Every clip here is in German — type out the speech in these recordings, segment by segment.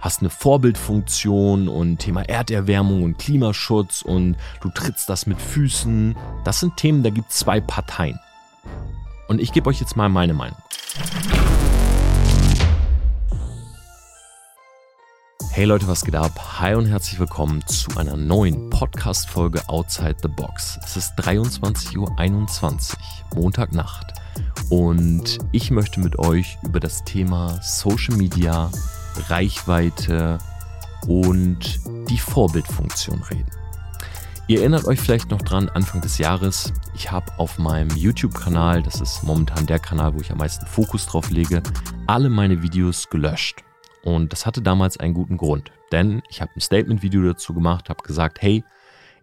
hast eine Vorbildfunktion und Thema Erderwärmung und Klimaschutz und du trittst das mit Füßen. Das sind Themen, da gibt es zwei Parteien. Und ich gebe euch jetzt mal meine Meinung. Hey Leute, was geht ab? Hi und herzlich willkommen zu einer neuen Podcast-Folge Outside the Box. Es ist 23.21 Uhr, Montagnacht. Und ich möchte mit euch über das Thema Social Media, Reichweite und die Vorbildfunktion reden. Ihr erinnert euch vielleicht noch dran, Anfang des Jahres, ich habe auf meinem YouTube-Kanal, das ist momentan der Kanal, wo ich am meisten Fokus drauf lege, alle meine Videos gelöscht. Und das hatte damals einen guten Grund, denn ich habe ein Statement-Video dazu gemacht, habe gesagt, hey,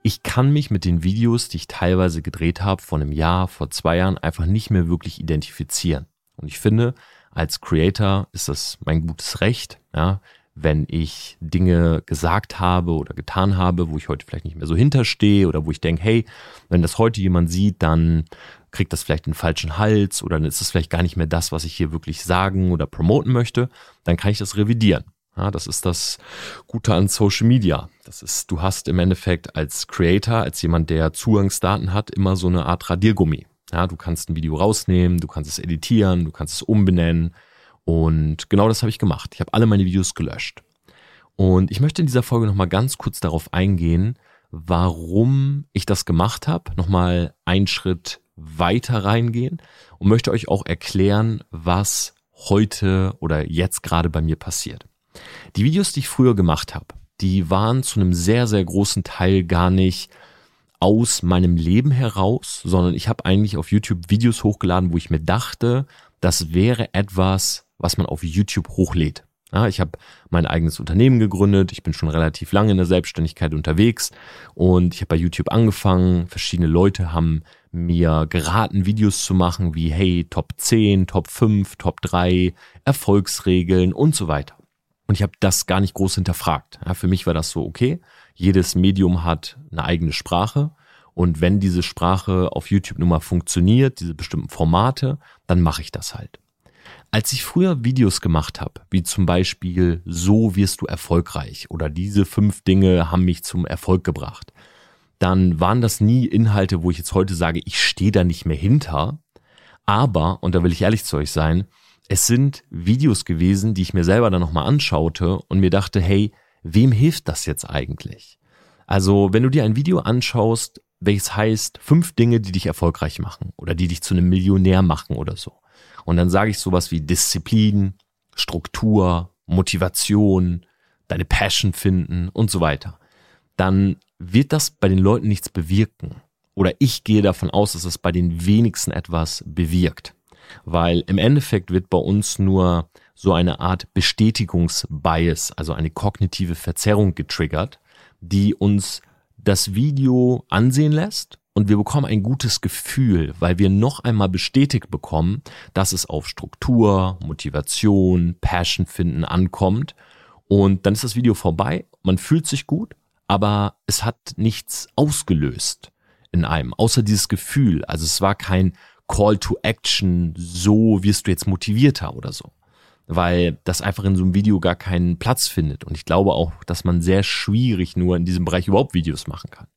ich kann mich mit den Videos, die ich teilweise gedreht habe, vor einem Jahr, vor zwei Jahren, einfach nicht mehr wirklich identifizieren. Und ich finde, als Creator ist das mein gutes Recht, ja, wenn ich Dinge gesagt habe oder getan habe, wo ich heute vielleicht nicht mehr so hinterstehe oder wo ich denke, hey, wenn das heute jemand sieht, dann kriegt das vielleicht den falschen Hals oder dann ist es vielleicht gar nicht mehr das, was ich hier wirklich sagen oder promoten möchte, dann kann ich das revidieren. Ja, das ist das Gute an Social Media. Das ist, du hast im Endeffekt als Creator, als jemand, der Zugangsdaten hat, immer so eine Art Radiergummi. Ja, du kannst ein Video rausnehmen, du kannst es editieren, du kannst es umbenennen. Und genau das habe ich gemacht. Ich habe alle meine Videos gelöscht. Und ich möchte in dieser Folge nochmal ganz kurz darauf eingehen, warum ich das gemacht habe. Nochmal einen Schritt weiter reingehen und möchte euch auch erklären, was heute oder jetzt gerade bei mir passiert. Die Videos, die ich früher gemacht habe, die waren zu einem sehr, sehr großen Teil gar nicht aus meinem Leben heraus, sondern ich habe eigentlich auf YouTube Videos hochgeladen, wo ich mir dachte, das wäre etwas, was man auf YouTube hochlädt. Ja, ich habe mein eigenes Unternehmen gegründet, ich bin schon relativ lange in der Selbstständigkeit unterwegs und ich habe bei YouTube angefangen. Verschiedene Leute haben mir geraten, Videos zu machen wie hey, Top 10, Top 5, Top 3, Erfolgsregeln und so weiter. Und ich habe das gar nicht groß hinterfragt. Ja, für mich war das so, okay, jedes Medium hat eine eigene Sprache. Und wenn diese Sprache auf YouTube nun mal funktioniert, diese bestimmten Formate, dann mache ich das halt. Als ich früher Videos gemacht habe, wie zum Beispiel So wirst du erfolgreich oder diese fünf Dinge haben mich zum Erfolg gebracht, dann waren das nie Inhalte, wo ich jetzt heute sage, ich stehe da nicht mehr hinter. Aber, und da will ich ehrlich zu euch sein, es sind Videos gewesen, die ich mir selber dann nochmal anschaute und mir dachte, hey, wem hilft das jetzt eigentlich? Also, wenn du dir ein Video anschaust, welches heißt fünf Dinge, die dich erfolgreich machen oder die dich zu einem Millionär machen oder so. Und dann sage ich sowas wie Disziplin, Struktur, Motivation, deine Passion finden und so weiter. Dann wird das bei den Leuten nichts bewirken. Oder ich gehe davon aus, dass es bei den wenigsten etwas bewirkt weil im Endeffekt wird bei uns nur so eine Art Bestätigungsbias, also eine kognitive Verzerrung getriggert, die uns das Video ansehen lässt und wir bekommen ein gutes Gefühl, weil wir noch einmal bestätigt bekommen, dass es auf Struktur, Motivation, Passion finden ankommt und dann ist das Video vorbei, man fühlt sich gut, aber es hat nichts ausgelöst in einem, außer dieses Gefühl. Also es war kein Call to Action, so wirst du jetzt motivierter oder so. Weil das einfach in so einem Video gar keinen Platz findet. Und ich glaube auch, dass man sehr schwierig nur in diesem Bereich überhaupt Videos machen kann.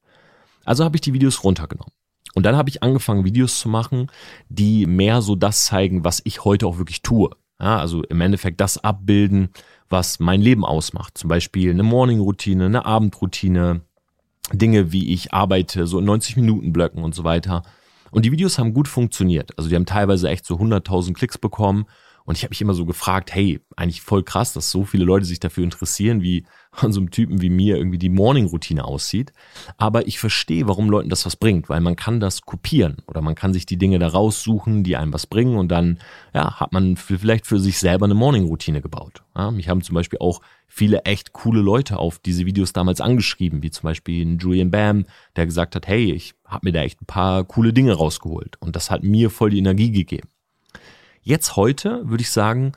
Also habe ich die Videos runtergenommen. Und dann habe ich angefangen, Videos zu machen, die mehr so das zeigen, was ich heute auch wirklich tue. Ja, also im Endeffekt das abbilden, was mein Leben ausmacht. Zum Beispiel eine Morning-Routine, eine Abendroutine, Dinge, wie ich arbeite, so in 90 Minuten Blöcken und so weiter. Und die Videos haben gut funktioniert. Also die haben teilweise echt so 100.000 Klicks bekommen. Und ich habe mich immer so gefragt, hey, eigentlich voll krass, dass so viele Leute sich dafür interessieren, wie an so einem Typen wie mir irgendwie die Morning-Routine aussieht. Aber ich verstehe, warum Leuten das was bringt, weil man kann das kopieren oder man kann sich die Dinge da raussuchen, die einem was bringen und dann ja, hat man vielleicht für sich selber eine Morning-Routine gebaut. Ja, mich haben zum Beispiel auch viele echt coole Leute auf diese Videos damals angeschrieben, wie zum Beispiel Julian Bam, der gesagt hat, hey, ich habe mir da echt ein paar coole Dinge rausgeholt und das hat mir voll die Energie gegeben. Jetzt heute würde ich sagen,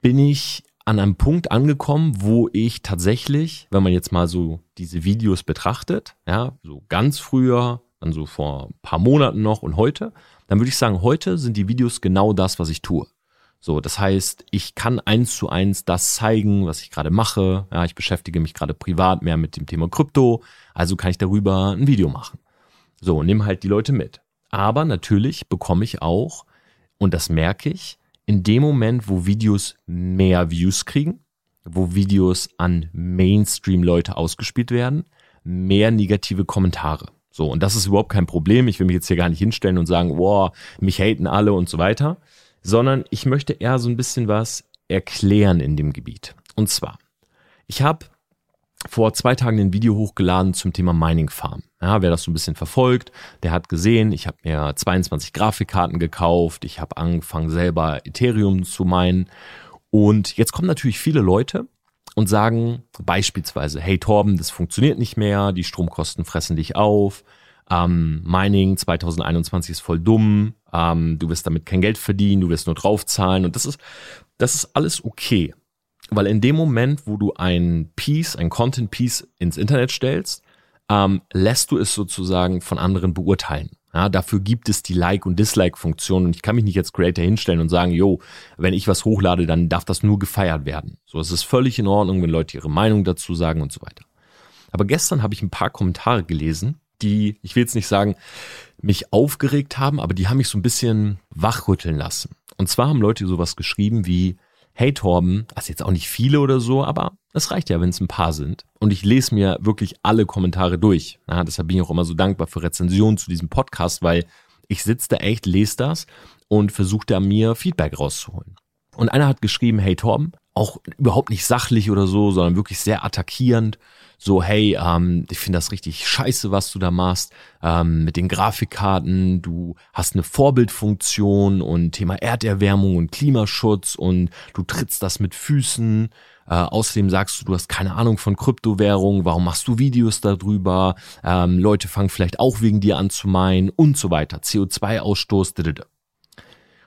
bin ich an einem Punkt angekommen, wo ich tatsächlich, wenn man jetzt mal so diese Videos betrachtet, ja, so ganz früher, dann so vor ein paar Monaten noch und heute, dann würde ich sagen, heute sind die Videos genau das, was ich tue. So, das heißt, ich kann eins zu eins das zeigen, was ich gerade mache. Ja, ich beschäftige mich gerade privat mehr mit dem Thema Krypto, also kann ich darüber ein Video machen. So, nimm halt die Leute mit. Aber natürlich bekomme ich auch, und das merke ich, in dem Moment, wo Videos mehr Views kriegen, wo Videos an Mainstream-Leute ausgespielt werden, mehr negative Kommentare. So, und das ist überhaupt kein Problem. Ich will mich jetzt hier gar nicht hinstellen und sagen, wow, mich haten alle und so weiter, sondern ich möchte eher so ein bisschen was erklären in dem Gebiet. Und zwar, ich habe vor zwei Tagen ein Video hochgeladen zum Thema Mining Farm. Ja, wer das so ein bisschen verfolgt, der hat gesehen, ich habe mir 22 Grafikkarten gekauft, ich habe angefangen selber Ethereum zu meinen und jetzt kommen natürlich viele Leute und sagen beispielsweise, hey Torben, das funktioniert nicht mehr, die Stromkosten fressen dich auf, ähm, Mining 2021 ist voll dumm, ähm, du wirst damit kein Geld verdienen, du wirst nur draufzahlen und das ist, das ist alles okay. Weil in dem Moment, wo du ein Piece, ein Content-Piece ins Internet stellst, ähm, lässt du es sozusagen von anderen beurteilen. Ja, dafür gibt es die Like- und Dislike-Funktion und ich kann mich nicht als Creator hinstellen und sagen, yo, wenn ich was hochlade, dann darf das nur gefeiert werden. So, es ist völlig in Ordnung, wenn Leute ihre Meinung dazu sagen und so weiter. Aber gestern habe ich ein paar Kommentare gelesen, die, ich will jetzt nicht sagen, mich aufgeregt haben, aber die haben mich so ein bisschen wachrütteln lassen. Und zwar haben Leute sowas geschrieben wie, hey Torben, also jetzt auch nicht viele oder so, aber es reicht ja, wenn es ein paar sind. Und ich lese mir wirklich alle Kommentare durch. Ja, deshalb bin ich auch immer so dankbar für Rezensionen zu diesem Podcast, weil ich sitze da echt, lese das und versuche da mir Feedback rauszuholen. Und einer hat geschrieben, hey Torben, auch überhaupt nicht sachlich oder so, sondern wirklich sehr attackierend so, hey, ähm, ich finde das richtig scheiße, was du da machst ähm, mit den Grafikkarten. Du hast eine Vorbildfunktion und Thema Erderwärmung und Klimaschutz und du trittst das mit Füßen. Äh, außerdem sagst du, du hast keine Ahnung von Kryptowährungen, warum machst du Videos darüber? Ähm, Leute fangen vielleicht auch wegen dir an zu meinen und so weiter. CO2-Ausstoß.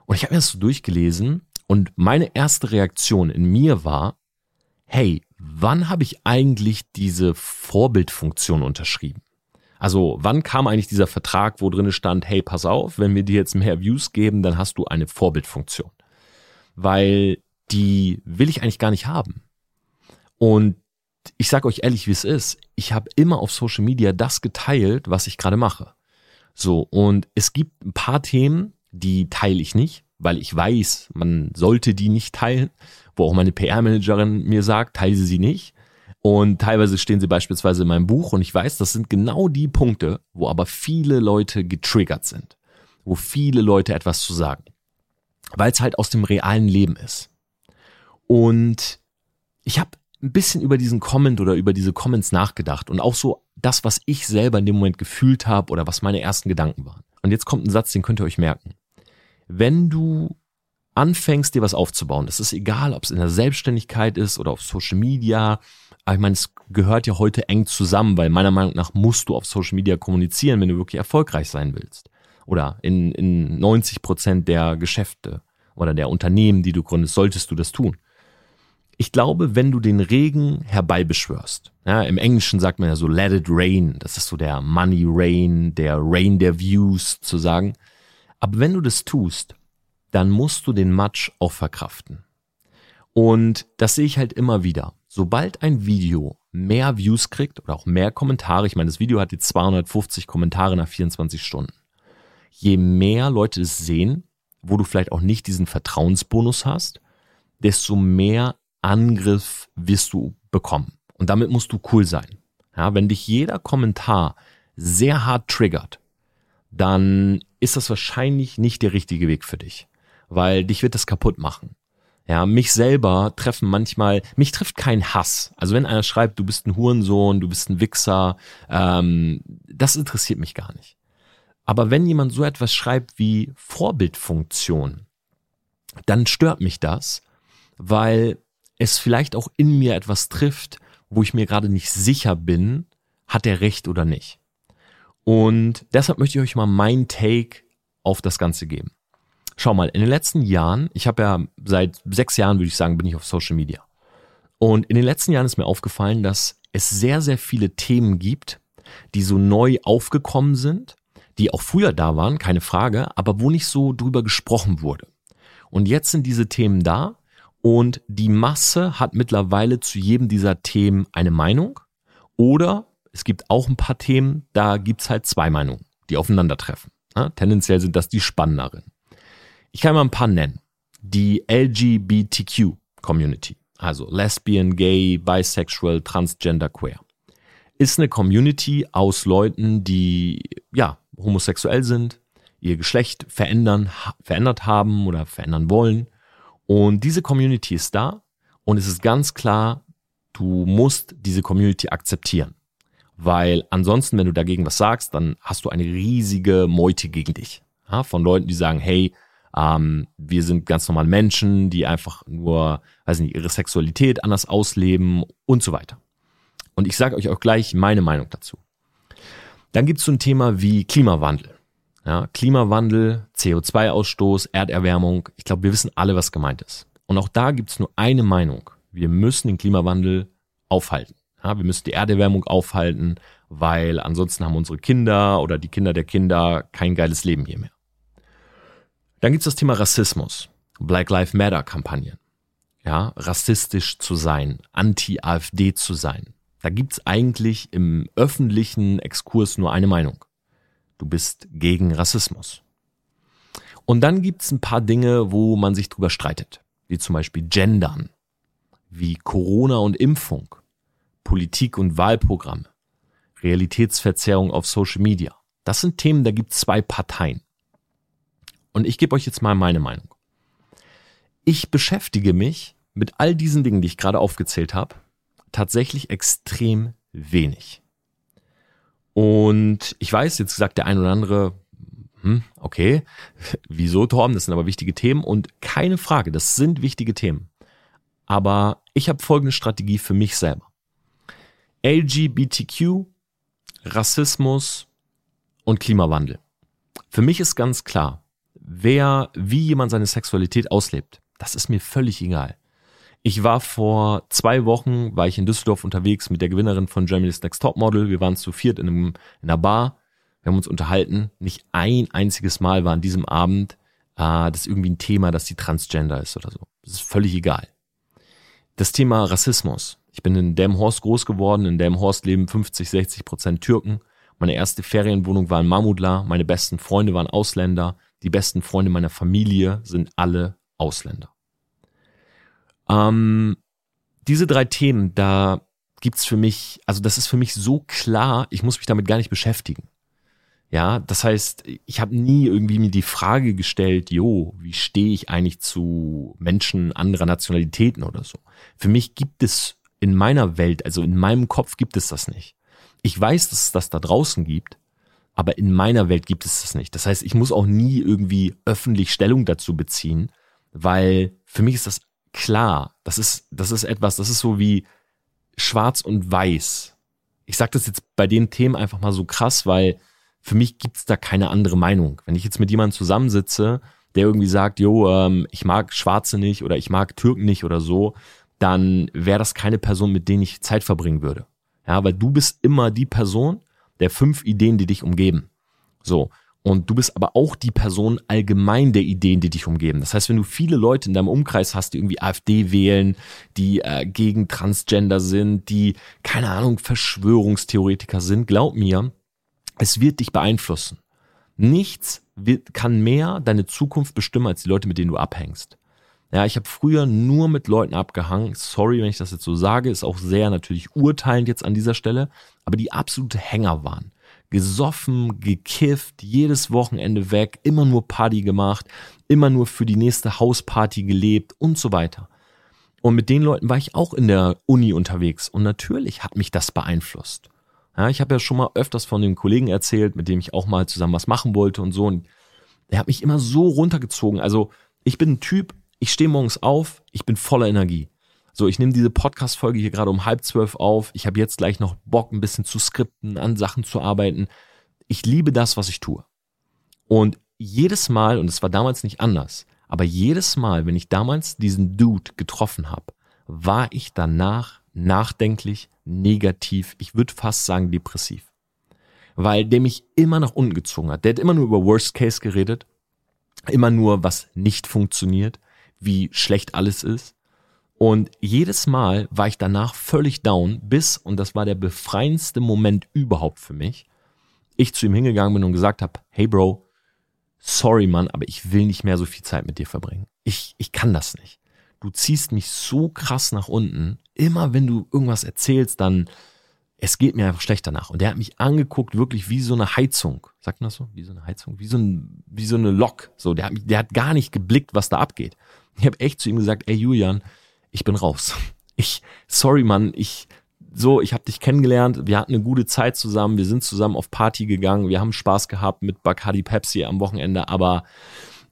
Und ich habe mir das so durchgelesen und meine erste Reaktion in mir war, hey, wann habe ich eigentlich diese Vorbildfunktion unterschrieben? Also wann kam eigentlich dieser Vertrag, wo drin stand, hey, pass auf, wenn wir dir jetzt mehr Views geben, dann hast du eine Vorbildfunktion. Weil die will ich eigentlich gar nicht haben. Und ich sage euch ehrlich, wie es ist. Ich habe immer auf Social Media das geteilt, was ich gerade mache. So, und es gibt ein paar Themen, die teile ich nicht, weil ich weiß, man sollte die nicht teilen wo auch meine PR-Managerin mir sagt, teile sie nicht. Und teilweise stehen sie beispielsweise in meinem Buch und ich weiß, das sind genau die Punkte, wo aber viele Leute getriggert sind, wo viele Leute etwas zu sagen, weil es halt aus dem realen Leben ist. Und ich habe ein bisschen über diesen Comment oder über diese Comments nachgedacht und auch so das, was ich selber in dem Moment gefühlt habe oder was meine ersten Gedanken waren. Und jetzt kommt ein Satz, den könnt ihr euch merken. Wenn du anfängst, dir was aufzubauen, das ist egal, ob es in der Selbstständigkeit ist oder auf Social Media. Aber ich meine, es gehört ja heute eng zusammen, weil meiner Meinung nach musst du auf Social Media kommunizieren, wenn du wirklich erfolgreich sein willst. Oder in, in 90 Prozent der Geschäfte oder der Unternehmen, die du gründest, solltest du das tun. Ich glaube, wenn du den Regen herbeibeschwörst, ja, im Englischen sagt man ja so let it rain, das ist so der Money Rain, der Rain der Views zu sagen. Aber wenn du das tust, dann musst du den Matsch auch verkraften. Und das sehe ich halt immer wieder. Sobald ein Video mehr Views kriegt oder auch mehr Kommentare, ich meine, das Video hat jetzt 250 Kommentare nach 24 Stunden. Je mehr Leute es sehen, wo du vielleicht auch nicht diesen Vertrauensbonus hast, desto mehr Angriff wirst du bekommen. Und damit musst du cool sein. Ja, wenn dich jeder Kommentar sehr hart triggert, dann ist das wahrscheinlich nicht der richtige Weg für dich weil dich wird das kaputt machen. Ja, mich selber treffen manchmal, mich trifft kein Hass. Also wenn einer schreibt, du bist ein Hurensohn, du bist ein Wichser, ähm, das interessiert mich gar nicht. Aber wenn jemand so etwas schreibt wie Vorbildfunktion, dann stört mich das, weil es vielleicht auch in mir etwas trifft, wo ich mir gerade nicht sicher bin, hat er recht oder nicht. Und deshalb möchte ich euch mal mein Take auf das Ganze geben. Schau mal, in den letzten Jahren, ich habe ja seit sechs Jahren, würde ich sagen, bin ich auf Social Media. Und in den letzten Jahren ist mir aufgefallen, dass es sehr, sehr viele Themen gibt, die so neu aufgekommen sind, die auch früher da waren, keine Frage, aber wo nicht so drüber gesprochen wurde. Und jetzt sind diese Themen da und die Masse hat mittlerweile zu jedem dieser Themen eine Meinung. Oder es gibt auch ein paar Themen, da gibt's halt zwei Meinungen, die aufeinandertreffen. Ja, tendenziell sind das die spannenderen. Ich kann mal ein paar nennen. Die LGBTQ Community, also Lesbian, Gay, Bisexual, Transgender, Queer, ist eine Community aus Leuten, die ja homosexuell sind, ihr Geschlecht verändern, verändert haben oder verändern wollen. Und diese Community ist da und es ist ganz klar, du musst diese Community akzeptieren. Weil ansonsten, wenn du dagegen was sagst, dann hast du eine riesige Meute gegen dich. Ja, von Leuten, die sagen, hey, ähm, wir sind ganz normale Menschen, die einfach nur, weiß nicht, ihre Sexualität anders ausleben und so weiter. Und ich sage euch auch gleich meine Meinung dazu. Dann gibt es so ein Thema wie Klimawandel. Ja, Klimawandel, CO2-Ausstoß, Erderwärmung. Ich glaube, wir wissen alle, was gemeint ist. Und auch da gibt es nur eine Meinung. Wir müssen den Klimawandel aufhalten. Ja, wir müssen die Erderwärmung aufhalten, weil ansonsten haben unsere Kinder oder die Kinder der Kinder kein geiles Leben hier mehr. Dann gibt es das Thema Rassismus. Black Lives Matter Kampagnen. Ja, rassistisch zu sein, anti-AfD zu sein. Da gibt es eigentlich im öffentlichen Exkurs nur eine Meinung du bist gegen Rassismus. Und dann gibt's ein paar Dinge, wo man sich drüber streitet, wie zum Beispiel Gendern, wie Corona und Impfung, Politik und Wahlprogramme, Realitätsverzerrung auf Social Media. Das sind Themen, da gibt's zwei Parteien. Und ich gebe euch jetzt mal meine Meinung. Ich beschäftige mich mit all diesen Dingen, die ich gerade aufgezählt habe, tatsächlich extrem wenig. Und ich weiß, jetzt sagt der ein oder andere, hm, okay, wieso Torben, das sind aber wichtige Themen und keine Frage, das sind wichtige Themen. Aber ich habe folgende Strategie für mich selber. LGBTQ, Rassismus und Klimawandel. Für mich ist ganz klar, wer, wie jemand seine Sexualität auslebt, das ist mir völlig egal. Ich war vor zwei Wochen, war ich in Düsseldorf unterwegs mit der Gewinnerin von Germany's Next Top Model. Wir waren zu viert in, einem, in einer Bar. Wir haben uns unterhalten. Nicht ein einziges Mal war an diesem Abend äh, das irgendwie ein Thema, dass sie Transgender ist oder so. Das ist völlig egal. Das Thema Rassismus. Ich bin in Delmenhorst groß geworden. In Delmenhorst leben 50, 60 Prozent Türken. Meine erste Ferienwohnung war in Mamutla. Meine besten Freunde waren Ausländer. Die besten Freunde meiner Familie sind alle Ausländer. Ähm, diese drei Themen, da gibt's für mich, also das ist für mich so klar, ich muss mich damit gar nicht beschäftigen. Ja, das heißt, ich habe nie irgendwie mir die Frage gestellt, jo, wie stehe ich eigentlich zu Menschen anderer Nationalitäten oder so. Für mich gibt es in meiner Welt, also in meinem Kopf gibt es das nicht. Ich weiß, dass es das da draußen gibt, aber in meiner Welt gibt es das nicht. Das heißt, ich muss auch nie irgendwie öffentlich Stellung dazu beziehen, weil für mich ist das klar. Das ist, das ist etwas, das ist so wie schwarz und weiß. Ich sage das jetzt bei den Themen einfach mal so krass, weil für mich gibt's da keine andere Meinung. Wenn ich jetzt mit jemandem zusammensitze, der irgendwie sagt, jo, ähm, ich mag Schwarze nicht oder ich mag Türken nicht oder so, dann wäre das keine Person, mit denen ich Zeit verbringen würde. Ja, weil du bist immer die Person der fünf Ideen, die dich umgeben. So. Und du bist aber auch die Person allgemein der Ideen, die dich umgeben. Das heißt, wenn du viele Leute in deinem Umkreis hast, die irgendwie AfD wählen, die äh, gegen Transgender sind, die, keine Ahnung, Verschwörungstheoretiker sind, glaub mir, es wird dich beeinflussen. Nichts wird, kann mehr deine Zukunft bestimmen als die Leute, mit denen du abhängst. Ja, ich habe früher nur mit Leuten abgehangen. Sorry, wenn ich das jetzt so sage, ist auch sehr natürlich urteilend jetzt an dieser Stelle, aber die absolute Hänger waren gesoffen, gekifft, jedes Wochenende weg, immer nur Party gemacht, immer nur für die nächste Hausparty gelebt und so weiter. Und mit den Leuten war ich auch in der Uni unterwegs und natürlich hat mich das beeinflusst. Ja, ich habe ja schon mal öfters von dem Kollegen erzählt, mit dem ich auch mal zusammen was machen wollte und so. Und der hat mich immer so runtergezogen. Also ich bin ein Typ, ich stehe morgens auf, ich bin voller Energie. So, ich nehme diese Podcast-Folge hier gerade um halb zwölf auf. Ich habe jetzt gleich noch Bock, ein bisschen zu skripten, an Sachen zu arbeiten. Ich liebe das, was ich tue. Und jedes Mal, und es war damals nicht anders, aber jedes Mal, wenn ich damals diesen Dude getroffen habe, war ich danach nachdenklich, negativ, ich würde fast sagen depressiv. Weil der mich immer nach unten gezogen hat. Der hat immer nur über Worst Case geredet. immer nur, was nicht funktioniert, wie schlecht alles ist. Und jedes Mal war ich danach völlig down, bis, und das war der befreiendste Moment überhaupt für mich, ich zu ihm hingegangen bin und gesagt habe, hey Bro, sorry Mann, aber ich will nicht mehr so viel Zeit mit dir verbringen. Ich, ich kann das nicht. Du ziehst mich so krass nach unten. Immer wenn du irgendwas erzählst, dann, es geht mir einfach schlecht danach. Und der hat mich angeguckt, wirklich wie so eine Heizung. Sagt man das so? Wie so eine Heizung? Wie so, ein, wie so eine Lok. So, der hat, mich, der hat gar nicht geblickt, was da abgeht. Ich habe echt zu ihm gesagt, ey Julian, ich bin raus. Ich, sorry Mann, ich, so, ich habe dich kennengelernt, wir hatten eine gute Zeit zusammen, wir sind zusammen auf Party gegangen, wir haben Spaß gehabt mit Bacardi Pepsi am Wochenende, aber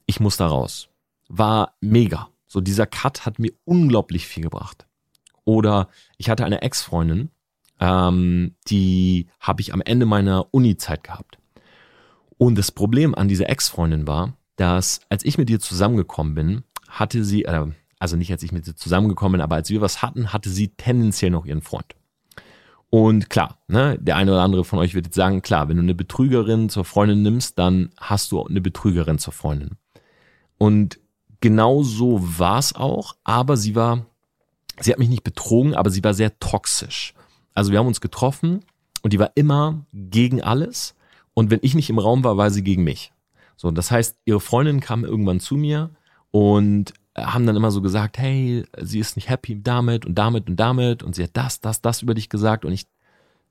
ich muss da raus. War mega. So, dieser Cut hat mir unglaublich viel gebracht. Oder ich hatte eine Ex-Freundin, ähm, die habe ich am Ende meiner Uni-Zeit gehabt. Und das Problem an dieser Ex-Freundin war, dass als ich mit ihr zusammengekommen bin, hatte sie, äh, also nicht als ich mit ihr zusammengekommen bin, aber als wir was hatten, hatte sie tendenziell noch ihren Freund. Und klar, ne, der eine oder andere von euch wird jetzt sagen, klar, wenn du eine Betrügerin zur Freundin nimmst, dann hast du eine Betrügerin zur Freundin. Und genau so war es auch, aber sie war, sie hat mich nicht betrogen, aber sie war sehr toxisch. Also wir haben uns getroffen und die war immer gegen alles. Und wenn ich nicht im Raum war, war sie gegen mich. So, das heißt, ihre Freundin kam irgendwann zu mir und haben dann immer so gesagt, hey, sie ist nicht happy damit und damit und damit und sie hat das, das, das über dich gesagt und ich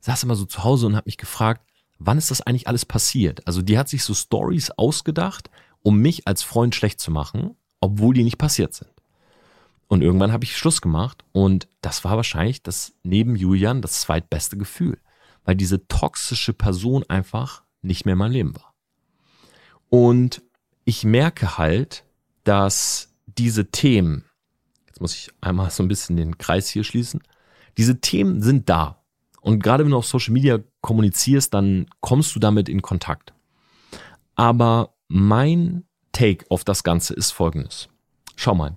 saß immer so zu Hause und habe mich gefragt, wann ist das eigentlich alles passiert? Also die hat sich so Stories ausgedacht, um mich als Freund schlecht zu machen, obwohl die nicht passiert sind. Und irgendwann habe ich Schluss gemacht und das war wahrscheinlich das neben Julian das zweitbeste Gefühl, weil diese toxische Person einfach nicht mehr in meinem Leben war. Und ich merke halt, dass diese Themen, jetzt muss ich einmal so ein bisschen den Kreis hier schließen, diese Themen sind da. Und gerade wenn du auf Social Media kommunizierst, dann kommst du damit in Kontakt. Aber mein Take auf das Ganze ist folgendes. Schau mal.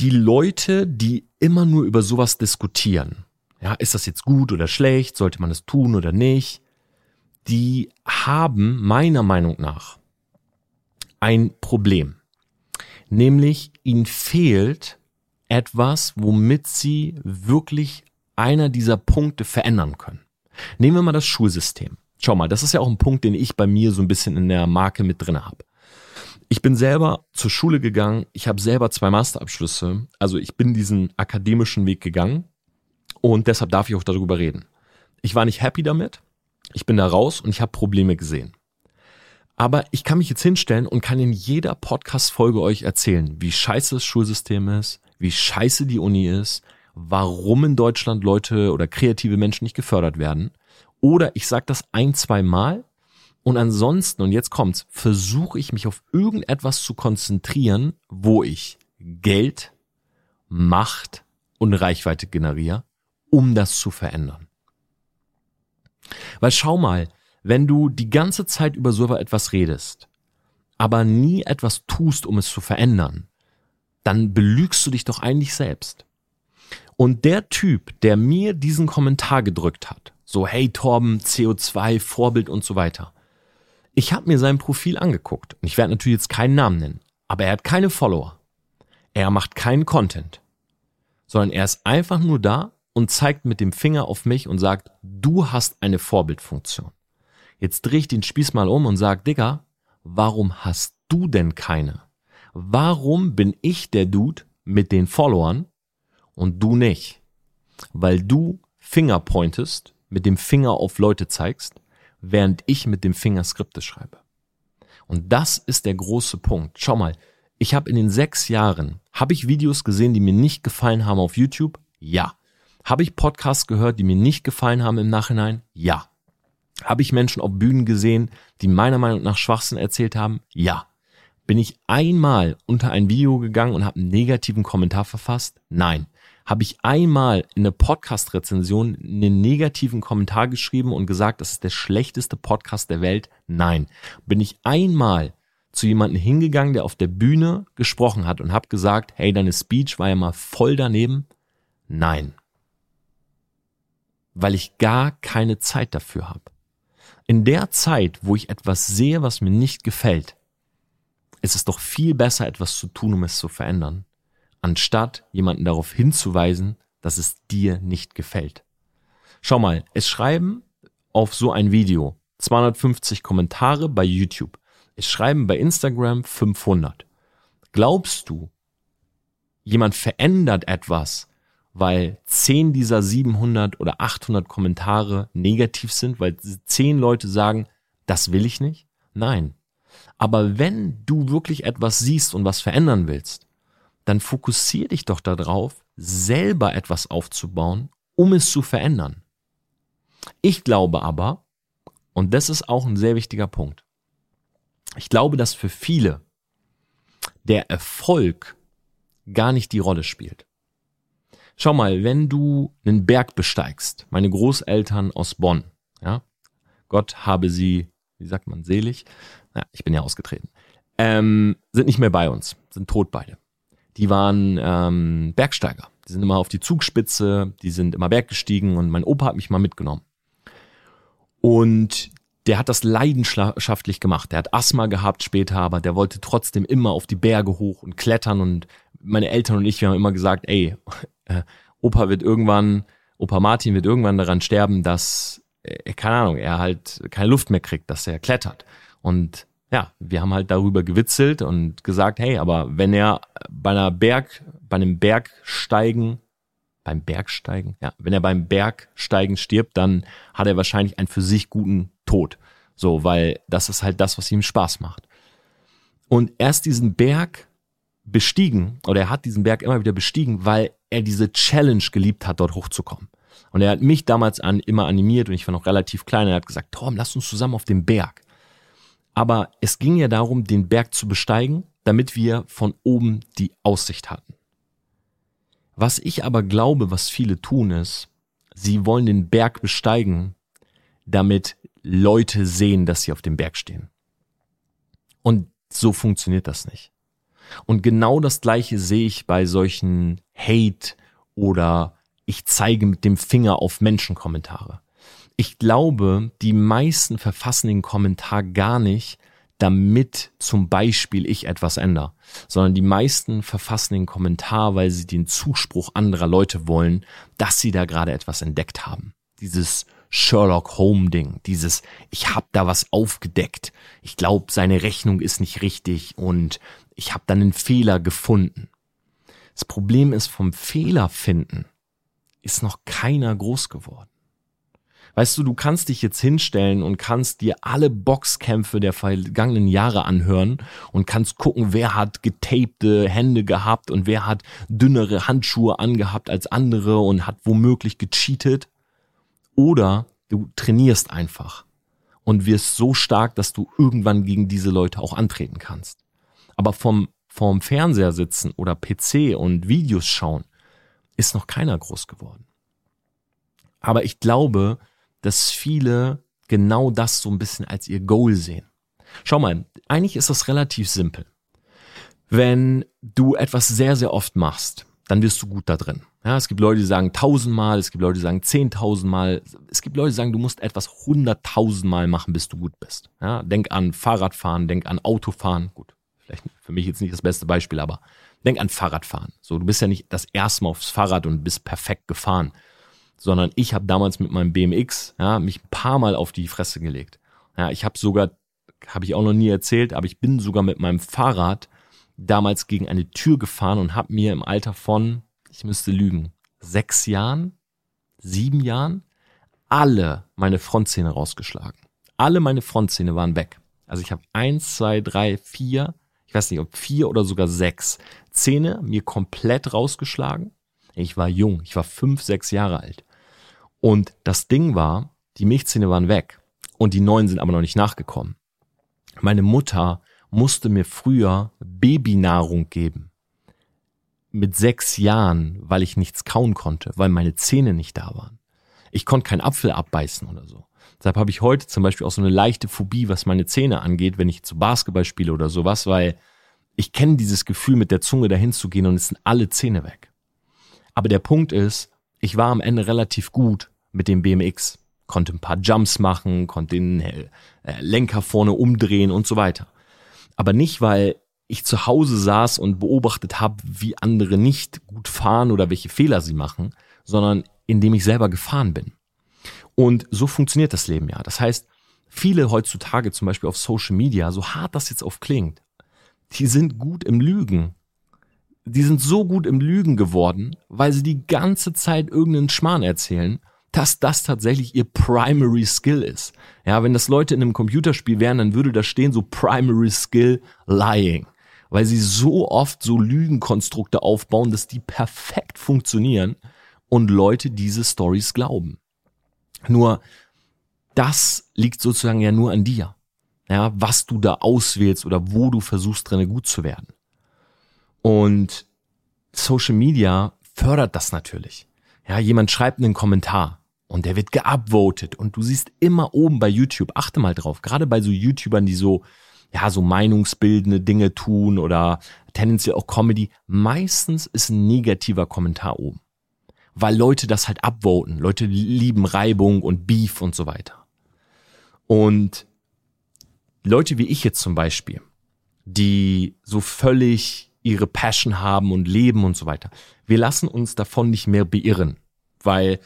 Die Leute, die immer nur über sowas diskutieren, ja, ist das jetzt gut oder schlecht, sollte man es tun oder nicht, die haben meiner Meinung nach ein Problem. Nämlich ihnen fehlt etwas, womit sie wirklich einer dieser Punkte verändern können. Nehmen wir mal das Schulsystem. Schau mal, das ist ja auch ein Punkt, den ich bei mir so ein bisschen in der Marke mit drin habe. Ich bin selber zur Schule gegangen, ich habe selber zwei Masterabschlüsse, also ich bin diesen akademischen Weg gegangen und deshalb darf ich auch darüber reden. Ich war nicht happy damit, ich bin da raus und ich habe Probleme gesehen. Aber ich kann mich jetzt hinstellen und kann in jeder Podcast-Folge euch erzählen, wie scheiße das Schulsystem ist, wie scheiße die Uni ist, warum in Deutschland Leute oder kreative Menschen nicht gefördert werden. Oder ich sage das ein, zwei Mal und ansonsten, und jetzt kommt's, versuche ich mich auf irgendetwas zu konzentrieren, wo ich Geld, Macht und Reichweite generiere, um das zu verändern. Weil schau mal, wenn du die ganze Zeit über so etwas redest, aber nie etwas tust, um es zu verändern, dann belügst du dich doch eigentlich selbst. Und der Typ, der mir diesen Kommentar gedrückt hat, so hey Torben, CO2, Vorbild und so weiter, ich habe mir sein Profil angeguckt und ich werde natürlich jetzt keinen Namen nennen, aber er hat keine Follower. Er macht keinen Content, sondern er ist einfach nur da und zeigt mit dem Finger auf mich und sagt, du hast eine Vorbildfunktion. Jetzt dreh ich den Spieß mal um und sag, Digga, warum hast du denn keine? Warum bin ich der Dude mit den Followern und du nicht? Weil du Finger pointest, mit dem Finger auf Leute zeigst, während ich mit dem Finger Skripte schreibe. Und das ist der große Punkt. Schau mal, ich habe in den sechs Jahren, habe ich Videos gesehen, die mir nicht gefallen haben auf YouTube? Ja. Habe ich Podcasts gehört, die mir nicht gefallen haben im Nachhinein? Ja. Habe ich Menschen auf Bühnen gesehen, die meiner Meinung nach Schwachsinn erzählt haben? Ja. Bin ich einmal unter ein Video gegangen und habe einen negativen Kommentar verfasst? Nein. Habe ich einmal in eine Podcast-Rezension einen negativen Kommentar geschrieben und gesagt, das ist der schlechteste Podcast der Welt? Nein. Bin ich einmal zu jemandem hingegangen, der auf der Bühne gesprochen hat und habe gesagt, hey, deine Speech war ja mal voll daneben? Nein. Weil ich gar keine Zeit dafür habe. In der Zeit, wo ich etwas sehe, was mir nicht gefällt, Es ist doch viel besser, etwas zu tun, um es zu verändern, anstatt jemanden darauf hinzuweisen, dass es dir nicht gefällt. Schau mal, es schreiben auf so ein Video 250 Kommentare bei YouTube. Es schreiben bei Instagram 500. Glaubst du, jemand verändert etwas, weil 10 dieser 700 oder 800 Kommentare negativ sind, weil 10 Leute sagen, das will ich nicht? Nein. Aber wenn du wirklich etwas siehst und was verändern willst, dann fokussier dich doch darauf, selber etwas aufzubauen, um es zu verändern. Ich glaube aber, und das ist auch ein sehr wichtiger Punkt, ich glaube, dass für viele der Erfolg gar nicht die Rolle spielt. Schau mal, wenn du einen Berg besteigst, meine Großeltern aus Bonn, ja, Gott habe sie, wie sagt man, selig, ja, ich bin ja ausgetreten, ähm, sind nicht mehr bei uns, sind tot beide. Die waren ähm, Bergsteiger. Die sind immer auf die Zugspitze, die sind immer berggestiegen und mein Opa hat mich mal mitgenommen. Und der hat das leidenschaftlich gemacht. Der hat Asthma gehabt später, aber der wollte trotzdem immer auf die Berge hoch und klettern. Und meine Eltern und ich, wir haben immer gesagt, ey, äh, Opa wird irgendwann, Opa Martin wird irgendwann daran sterben, dass, äh, keine Ahnung, er halt keine Luft mehr kriegt, dass er klettert. Und ja, wir haben halt darüber gewitzelt und gesagt, hey, aber wenn er bei einer Berg, bei einem Bergsteigen beim Bergsteigen, ja, wenn er beim Bergsteigen stirbt, dann hat er wahrscheinlich einen für sich guten Tod. So, weil das ist halt das, was ihm Spaß macht. Und erst diesen Berg bestiegen, oder er hat diesen Berg immer wieder bestiegen, weil er diese Challenge geliebt hat, dort hochzukommen. Und er hat mich damals an, immer animiert und ich war noch relativ klein. Er hat gesagt, Tom, lass uns zusammen auf den Berg. Aber es ging ja darum, den Berg zu besteigen, damit wir von oben die Aussicht hatten. Was ich aber glaube, was viele tun, ist, sie wollen den Berg besteigen, damit Leute sehen, dass sie auf dem Berg stehen. Und so funktioniert das nicht. Und genau das Gleiche sehe ich bei solchen Hate oder ich zeige mit dem Finger auf Menschen Kommentare. Ich glaube, die meisten verfassen den Kommentar gar nicht, damit zum Beispiel ich etwas ändere, sondern die meisten verfassen den Kommentar, weil sie den Zuspruch anderer Leute wollen, dass sie da gerade etwas entdeckt haben. Dieses Sherlock Home Ding, dieses ich habe da was aufgedeckt. Ich glaube, seine Rechnung ist nicht richtig und ich habe dann einen Fehler gefunden. Das Problem ist vom Fehler finden ist noch keiner groß geworden. Weißt du, du kannst dich jetzt hinstellen und kannst dir alle Boxkämpfe der vergangenen Jahre anhören und kannst gucken, wer hat getapte Hände gehabt und wer hat dünnere Handschuhe angehabt als andere und hat womöglich gecheatet. Oder du trainierst einfach und wirst so stark, dass du irgendwann gegen diese Leute auch antreten kannst. Aber vom, vom Fernseher sitzen oder PC und Videos schauen, ist noch keiner groß geworden. Aber ich glaube, dass viele genau das so ein bisschen als ihr Goal sehen. Schau mal, eigentlich ist das relativ simpel. Wenn du etwas sehr, sehr oft machst, dann wirst du gut da drin. Ja, es gibt Leute, die sagen tausendmal, es gibt Leute, die sagen zehntausendmal, es gibt Leute, die sagen, du musst etwas hunderttausendmal machen, bis du gut bist. Ja, denk an Fahrradfahren, denk an Autofahren. Gut, vielleicht für mich jetzt nicht das beste Beispiel, aber denk an Fahrradfahren. So, du bist ja nicht das erste Mal aufs Fahrrad und bist perfekt gefahren, sondern ich habe damals mit meinem BMX ja, mich ein paar Mal auf die Fresse gelegt. Ja, ich habe sogar, habe ich auch noch nie erzählt, aber ich bin sogar mit meinem Fahrrad damals gegen eine Tür gefahren und habe mir im Alter von, ich müsste lügen, sechs Jahren, sieben Jahren, alle meine Frontzähne rausgeschlagen. Alle meine Frontzähne waren weg. Also ich habe eins, zwei, drei, vier, ich weiß nicht, ob vier oder sogar sechs Zähne mir komplett rausgeschlagen ich war jung, ich war fünf, sechs Jahre alt. Und das Ding war, die Milchzähne waren weg und die neuen sind aber noch nicht nachgekommen. Meine Mutter musste mir früher Babynahrung geben. Mit sechs Jahren, weil ich nichts kauen konnte, weil meine Zähne nicht da waren. Ich konnte keinen Apfel abbeißen oder so. Deshalb habe ich heute zum Beispiel auch so eine leichte Phobie, was meine Zähne angeht, wenn ich zu Basketball spiele oder sowas, weil ich kenne dieses Gefühl, mit der Zunge dahin zu gehen und es sind alle Zähne weg. Aber der Punkt ist, ich war am Ende relativ gut mit dem BMX. Konnte ein paar Jumps machen, konnte den äh, Lenker vorne umdrehen und so weiter. Aber nicht, weil ich zu Hause saß und beobachtet habe, wie andere nicht gut fahren oder welche Fehler sie machen, sondern indem ich selber gefahren bin. Und so funktioniert das Leben ja. Das heißt, viele heutzutage zum Beispiel auf Social Media, so hart das jetzt oft klingt, die sind gut im Lügen. Die sind so gut im Lügen geworden, weil sie die ganze Zeit irgendeinen Schmarrn erzählen, dass das tatsächlich ihr Primary Skill ist. Ja, wenn das Leute in einem Computerspiel wären, dann würde da stehen so Primary Skill Lying weil sie so oft so Lügenkonstrukte aufbauen, dass die perfekt funktionieren und Leute diese Stories glauben. Nur das liegt sozusagen ja nur an dir. Ja, was du da auswählst oder wo du versuchst drinne gut zu werden. Und Social Media fördert das natürlich. Ja, jemand schreibt einen Kommentar und der wird geupvotet und du siehst immer oben bei YouTube, achte mal drauf, gerade bei so YouTubern, die so ja, so meinungsbildende Dinge tun oder tendenziell auch Comedy, meistens ist ein negativer Kommentar oben. Weil Leute das halt abvoten. Leute lieben Reibung und Beef und so weiter. Und Leute wie ich jetzt zum Beispiel, die so völlig ihre Passion haben und leben und so weiter, wir lassen uns davon nicht mehr beirren, weil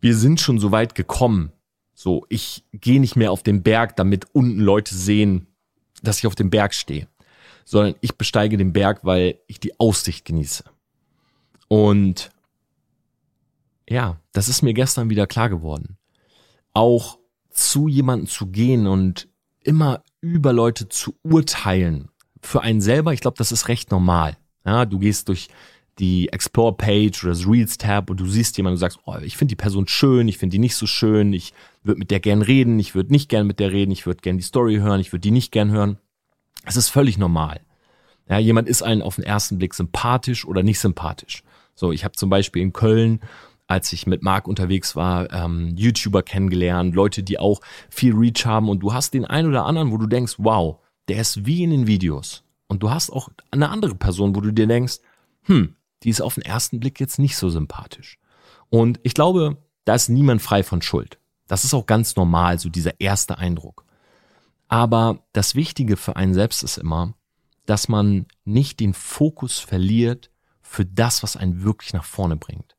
wir sind schon so weit gekommen. So, ich gehe nicht mehr auf den Berg, damit unten Leute sehen, dass ich auf dem Berg stehe, sondern ich besteige den Berg, weil ich die Aussicht genieße. Und ja, das ist mir gestern wieder klar geworden. Auch zu jemandem zu gehen und immer über Leute zu urteilen, für einen selber, ich glaube, das ist recht normal. Ja, du gehst durch die Explore-Page oder das Reels-Tab und du siehst jemanden und sagst, oh, ich finde die Person schön, ich finde die nicht so schön, ich würde mit der gern reden, ich würde nicht gern mit der reden, ich würde gern die Story hören, ich würde die nicht gern hören. Es ist völlig normal. Ja, jemand ist einen auf den ersten Blick sympathisch oder nicht sympathisch. So, ich habe zum Beispiel in Köln, als ich mit Marc unterwegs war, ähm, YouTuber kennengelernt, Leute, die auch viel Reach haben und du hast den einen oder anderen, wo du denkst, wow, der ist wie in den Videos. Und du hast auch eine andere Person, wo du dir denkst, hm, die ist auf den ersten Blick jetzt nicht so sympathisch. Und ich glaube, da ist niemand frei von Schuld. Das ist auch ganz normal, so dieser erste Eindruck. Aber das Wichtige für einen selbst ist immer, dass man nicht den Fokus verliert für das, was einen wirklich nach vorne bringt.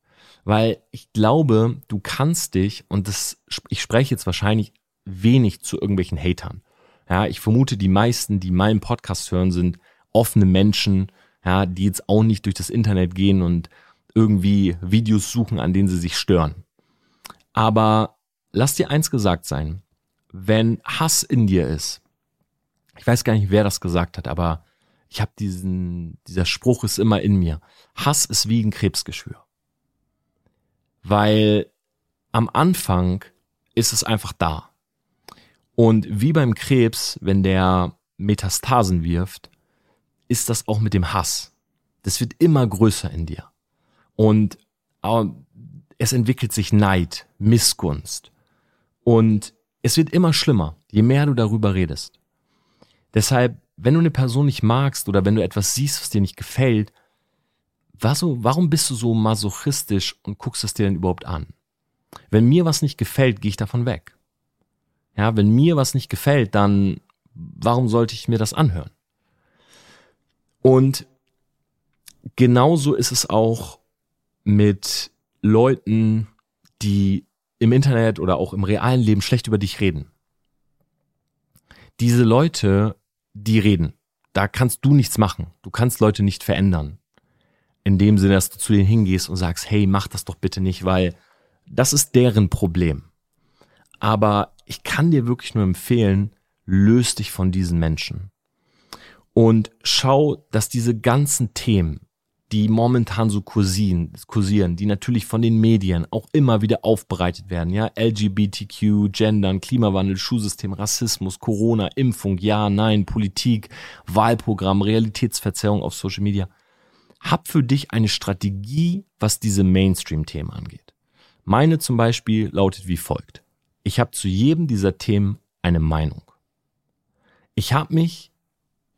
Weil ich glaube, du kannst dich, und das, ich spreche jetzt wahrscheinlich wenig zu irgendwelchen Hatern. Ja, ich vermute, die meisten, die meinen Podcast hören, sind offene Menschen, ja, die jetzt auch nicht durch das Internet gehen und irgendwie Videos suchen, an denen sie sich stören. Aber lass dir eins gesagt sein, wenn Hass in dir ist, ich weiß gar nicht, wer das gesagt hat, aber ich habe diesen, dieser Spruch ist immer in mir. Hass ist wie ein Krebsgeschwür. Weil am Anfang ist es einfach da. Und wie beim Krebs, wenn der Metastasen wirft, ist das auch mit dem Hass. Das wird immer größer in dir. Und es entwickelt sich Neid, Missgunst. Und es wird immer schlimmer, je mehr du darüber redest. Deshalb, wenn du eine Person nicht magst oder wenn du etwas siehst, was dir nicht gefällt, warum bist du so masochistisch und guckst es dir denn überhaupt an? Wenn mir was nicht gefällt, gehe ich davon weg. Ja, wenn mir was nicht gefällt, dann warum sollte ich mir das anhören? Und genauso ist es auch mit Leuten, die im Internet oder auch im realen Leben schlecht über dich reden. Diese Leute, die reden, da kannst du nichts machen. Du kannst Leute nicht verändern. In dem Sinne, dass du zu denen hingehst und sagst, hey, mach das doch bitte nicht, weil das ist deren Problem. Aber ich kann dir wirklich nur empfehlen, löst dich von diesen Menschen. Und schau, dass diese ganzen Themen, die momentan so kursieren, kursieren, die natürlich von den Medien auch immer wieder aufbereitet werden, ja, LGBTQ, Gendern, Klimawandel, Schulsystem, Rassismus, Corona, Impfung, ja, nein, Politik, Wahlprogramm, Realitätsverzerrung auf Social Media. Hab für dich eine Strategie, was diese Mainstream-Themen angeht. Meine zum Beispiel lautet wie folgt. Ich habe zu jedem dieser Themen eine Meinung. Ich habe mich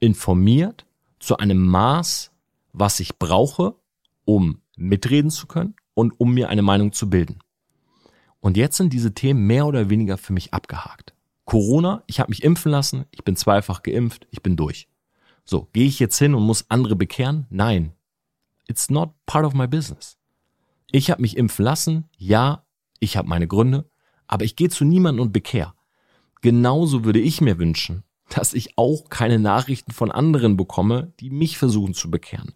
informiert zu einem Maß, was ich brauche, um mitreden zu können und um mir eine Meinung zu bilden. Und jetzt sind diese Themen mehr oder weniger für mich abgehakt. Corona, ich habe mich impfen lassen, ich bin zweifach geimpft, ich bin durch. So, gehe ich jetzt hin und muss andere bekehren? Nein. It's not part of my business. Ich habe mich impfen lassen, ja, ich habe meine Gründe, aber ich gehe zu niemandem und bekehr. Genauso würde ich mir wünschen, dass ich auch keine Nachrichten von anderen bekomme, die mich versuchen zu bekehren.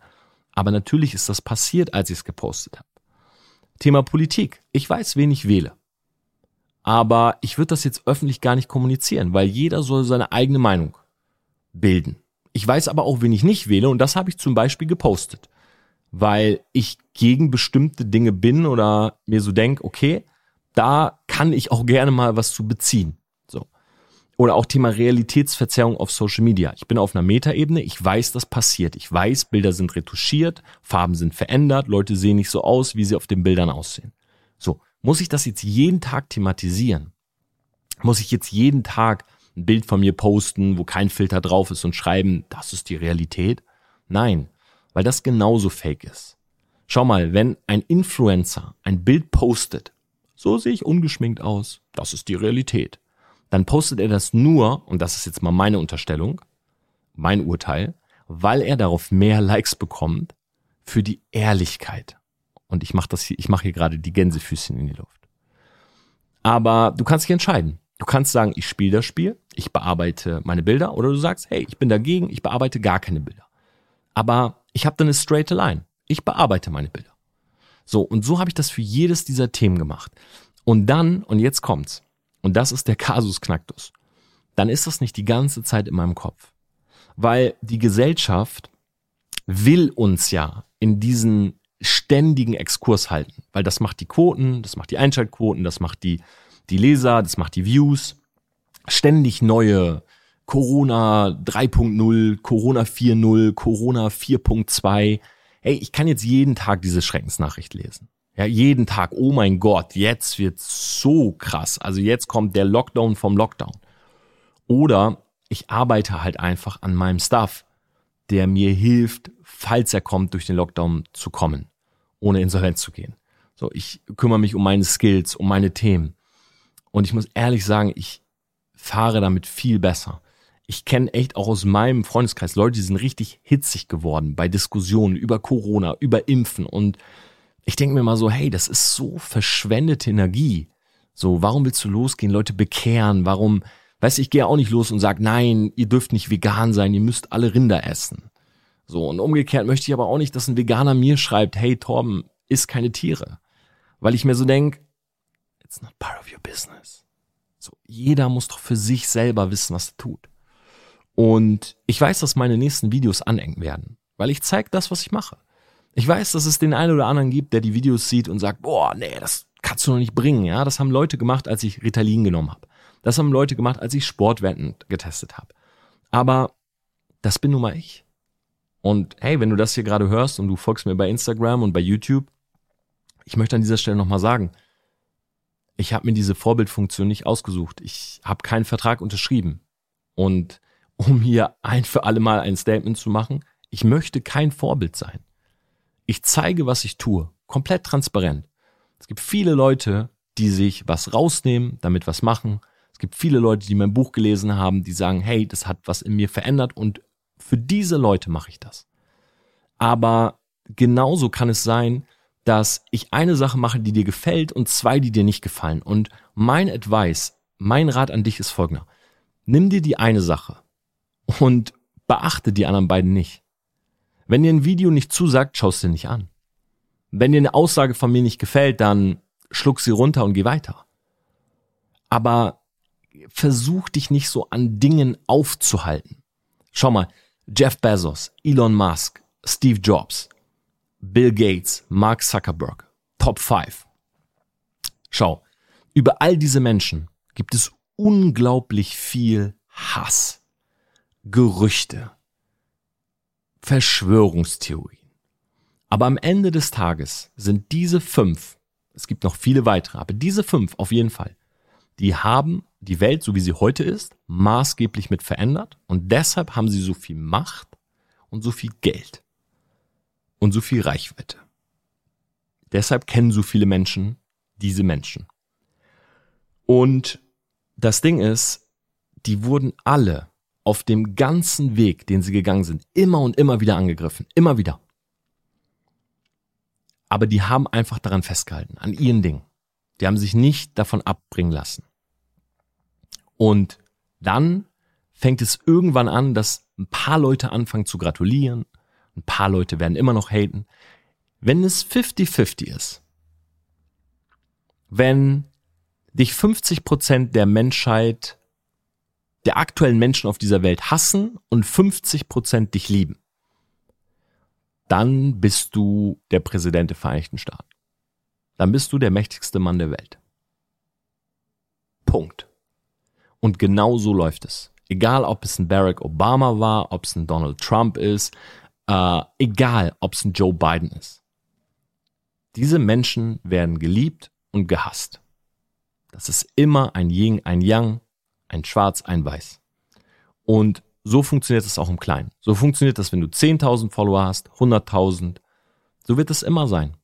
Aber natürlich ist das passiert, als ich es gepostet habe. Thema Politik. Ich weiß, wen ich wähle. Aber ich würde das jetzt öffentlich gar nicht kommunizieren, weil jeder soll seine eigene Meinung bilden. Ich weiß aber auch, wen ich nicht wähle und das habe ich zum Beispiel gepostet, weil ich gegen bestimmte Dinge bin oder mir so denke, okay, da kann ich auch gerne mal was zu beziehen. So. Oder auch Thema Realitätsverzerrung auf Social Media. Ich bin auf einer Metaebene, ich weiß, das passiert. Ich weiß, Bilder sind retuschiert, Farben sind verändert, Leute sehen nicht so aus, wie sie auf den Bildern aussehen. So, muss ich das jetzt jeden Tag thematisieren? Muss ich jetzt jeden Tag ein Bild von mir posten, wo kein Filter drauf ist und schreiben, das ist die Realität? Nein, weil das genauso fake ist. Schau mal, wenn ein Influencer ein Bild postet, so sehe ich ungeschminkt aus, das ist die Realität, dann postet er das nur, und das ist jetzt mal meine Unterstellung, mein Urteil, weil er darauf mehr Likes bekommt für die Ehrlichkeit. Und ich mache das hier, ich mache hier gerade die Gänsefüßchen in die Luft. Aber du kannst dich entscheiden. Du kannst sagen, ich spiele das Spiel, ich bearbeite meine Bilder, oder du sagst, hey, ich bin dagegen, ich bearbeite gar keine Bilder. Aber ich habe dann eine straight line. Ich bearbeite meine Bilder. So, und so habe ich das für jedes dieser Themen gemacht. Und dann, und jetzt kommt's, und das ist der Kasus Knacktus, dann ist das nicht die ganze Zeit in meinem Kopf. Weil die Gesellschaft will uns ja in diesen ständigen Exkurs halten, weil das macht die Quoten, das macht die Einschaltquoten, das macht die, die Leser, das macht die Views. Ständig neue Corona 3.0, Corona 4.0, Corona 4.2. Ey, ich kann jetzt jeden Tag diese Schreckensnachricht lesen. Ja, jeden Tag, oh mein Gott, jetzt wird's so krass. Also jetzt kommt der Lockdown vom Lockdown. Oder ich arbeite halt einfach an meinem Stuff, der mir hilft, falls er kommt, durch den Lockdown zu kommen, ohne insolvent zu gehen. So, ich kümmere mich um meine Skills, um meine Themen. Und ich muss ehrlich sagen, ich fahre damit viel besser. Ich kenne echt auch aus meinem Freundeskreis Leute, die sind richtig hitzig geworden bei Diskussionen über Corona, über Impfen. Und ich denke mir mal so, hey, das ist so verschwendete Energie. So, warum willst du losgehen, Leute bekehren? Warum, weißt du, ich gehe auch nicht los und sage, nein, ihr dürft nicht vegan sein, ihr müsst alle Rinder essen. So, und umgekehrt möchte ich aber auch nicht, dass ein Veganer mir schreibt, hey Torben, isst keine Tiere. Weil ich mir so denk, it's not part of your business. So, jeder muss doch für sich selber wissen, was er tut. Und ich weiß, dass meine nächsten Videos anengen werden, weil ich zeige das, was ich mache. Ich weiß, dass es den einen oder anderen gibt, der die Videos sieht und sagt, boah, nee, das kannst du noch nicht bringen. Ja, das haben Leute gemacht, als ich Ritalin genommen habe. Das haben Leute gemacht, als ich Sportwetten getestet habe. Aber das bin nun mal ich. Und hey, wenn du das hier gerade hörst und du folgst mir bei Instagram und bei YouTube, ich möchte an dieser Stelle nochmal sagen, ich habe mir diese Vorbildfunktion nicht ausgesucht. Ich habe keinen Vertrag unterschrieben. Und um hier ein für alle Mal ein Statement zu machen, ich möchte kein Vorbild sein. Ich zeige, was ich tue, komplett transparent. Es gibt viele Leute, die sich was rausnehmen, damit was machen. Es gibt viele Leute, die mein Buch gelesen haben, die sagen, hey, das hat was in mir verändert und für diese Leute mache ich das. Aber genauso kann es sein, dass ich eine Sache mache, die dir gefällt und zwei, die dir nicht gefallen. Und mein Advice, mein Rat an dich ist folgender. Nimm dir die eine Sache und beachte die anderen beiden nicht. Wenn dir ein Video nicht zusagt, schaust du nicht an. Wenn dir eine Aussage von mir nicht gefällt, dann schluck sie runter und geh weiter. Aber versuch dich nicht so an Dingen aufzuhalten. Schau mal, Jeff Bezos, Elon Musk, Steve Jobs, Bill Gates, Mark Zuckerberg, Top 5. Schau, über all diese Menschen gibt es unglaublich viel Hass, Gerüchte, Verschwörungstheorien. Aber am Ende des Tages sind diese fünf, es gibt noch viele weitere, aber diese fünf auf jeden Fall, die haben die Welt, so wie sie heute ist, maßgeblich mit verändert und deshalb haben sie so viel Macht und so viel Geld und so viel Reichweite. Deshalb kennen so viele Menschen diese Menschen. Und das Ding ist, die wurden alle auf dem ganzen Weg, den sie gegangen sind, immer und immer wieder angegriffen. Immer wieder. Aber die haben einfach daran festgehalten, an ihren Dingen. Die haben sich nicht davon abbringen lassen. Und dann fängt es irgendwann an, dass ein paar Leute anfangen zu gratulieren. Ein paar Leute werden immer noch haten. Wenn es 50-50 ist, wenn dich 50 Prozent der Menschheit, der aktuellen Menschen auf dieser Welt hassen und 50 Prozent dich lieben, dann bist du der Präsident der Vereinigten Staaten. Dann bist du der mächtigste Mann der Welt. Punkt. Und genau so läuft es. Egal, ob es ein Barack Obama war, ob es ein Donald Trump ist, äh, egal, ob es ein Joe Biden ist. Diese Menschen werden geliebt und gehasst. Das ist immer ein Yin, ein Yang, ein Schwarz, ein Weiß. Und so funktioniert es auch im Kleinen. So funktioniert das, wenn du 10.000 Follower hast, 100.000. So wird es immer sein.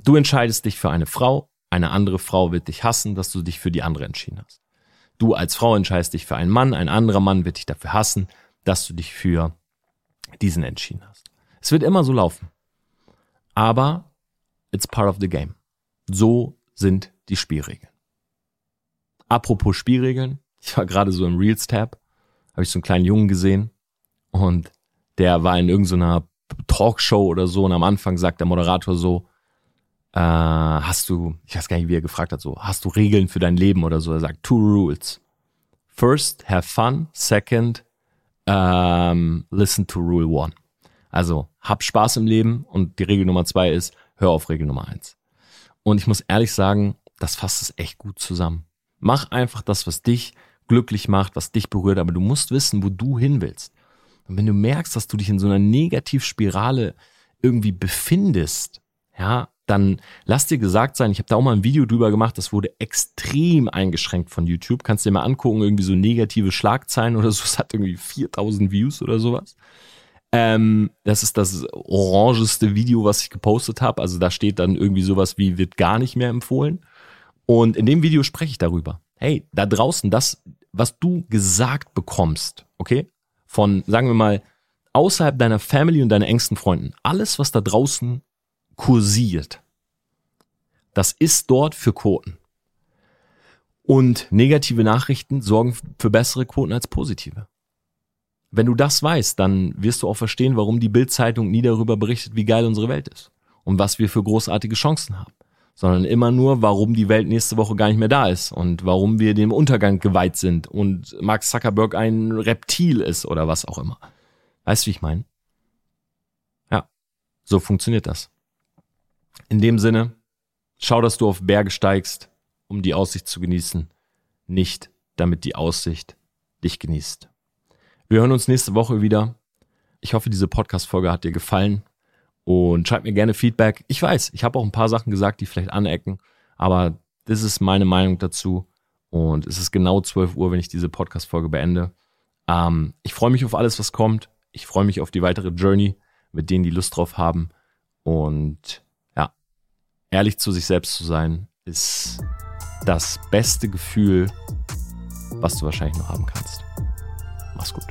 Du entscheidest dich für eine Frau, eine andere Frau wird dich hassen, dass du dich für die andere entschieden hast. Du als Frau entscheidest dich für einen Mann, ein anderer Mann wird dich dafür hassen, dass du dich für diesen entschieden hast. Es wird immer so laufen. Aber it's part of the game. So sind die Spielregeln. Apropos Spielregeln, ich war gerade so im Reels-Tab, habe ich so einen kleinen Jungen gesehen und der war in irgendeiner Talkshow oder so und am Anfang sagt der Moderator so, äh, hast du, ich weiß gar nicht, wie er gefragt hat, so, hast du Regeln für dein Leben oder so? Er sagt, two rules. First, have fun. Second, um, listen to rule one. Also, hab Spaß im Leben und die Regel Nummer zwei ist, hör auf Regel Nummer eins. Und ich muss ehrlich sagen, das fasst es echt gut zusammen. Mach einfach das, was dich glücklich macht, was dich berührt, aber du musst wissen, wo du hin willst. Und wenn du merkst, dass du dich in so einer Negativspirale irgendwie befindest, ja, dann lass dir gesagt sein, ich habe da auch mal ein Video drüber gemacht, das wurde extrem eingeschränkt von YouTube. Kannst dir mal angucken, irgendwie so negative Schlagzeilen oder so. Es hat irgendwie 4000 Views oder sowas. Ähm, das ist das orangeste Video, was ich gepostet habe. Also da steht dann irgendwie sowas wie wird gar nicht mehr empfohlen. Und in dem Video spreche ich darüber. Hey, da draußen, das, was du gesagt bekommst, okay, von, sagen wir mal, außerhalb deiner Family und deiner engsten Freunden, alles, was da draußen kursiert. Das ist dort für Quoten. Und negative Nachrichten sorgen für bessere Quoten als positive. Wenn du das weißt, dann wirst du auch verstehen, warum die Bildzeitung nie darüber berichtet, wie geil unsere Welt ist und was wir für großartige Chancen haben, sondern immer nur, warum die Welt nächste Woche gar nicht mehr da ist und warum wir dem Untergang geweiht sind und Mark Zuckerberg ein Reptil ist oder was auch immer. Weißt du, wie ich meine? Ja, so funktioniert das. In dem Sinne, schau, dass du auf Berge steigst, um die Aussicht zu genießen, nicht damit die Aussicht dich genießt. Wir hören uns nächste Woche wieder. Ich hoffe, diese Podcast-Folge hat dir gefallen und schreib mir gerne Feedback. Ich weiß, ich habe auch ein paar Sachen gesagt, die vielleicht anecken, aber das ist meine Meinung dazu und es ist genau 12 Uhr, wenn ich diese Podcast-Folge beende. Ähm, ich freue mich auf alles, was kommt. Ich freue mich auf die weitere Journey mit denen, die Lust drauf haben und ehrlich zu sich selbst zu sein, ist das beste Gefühl, was du wahrscheinlich noch haben kannst. Mach's gut.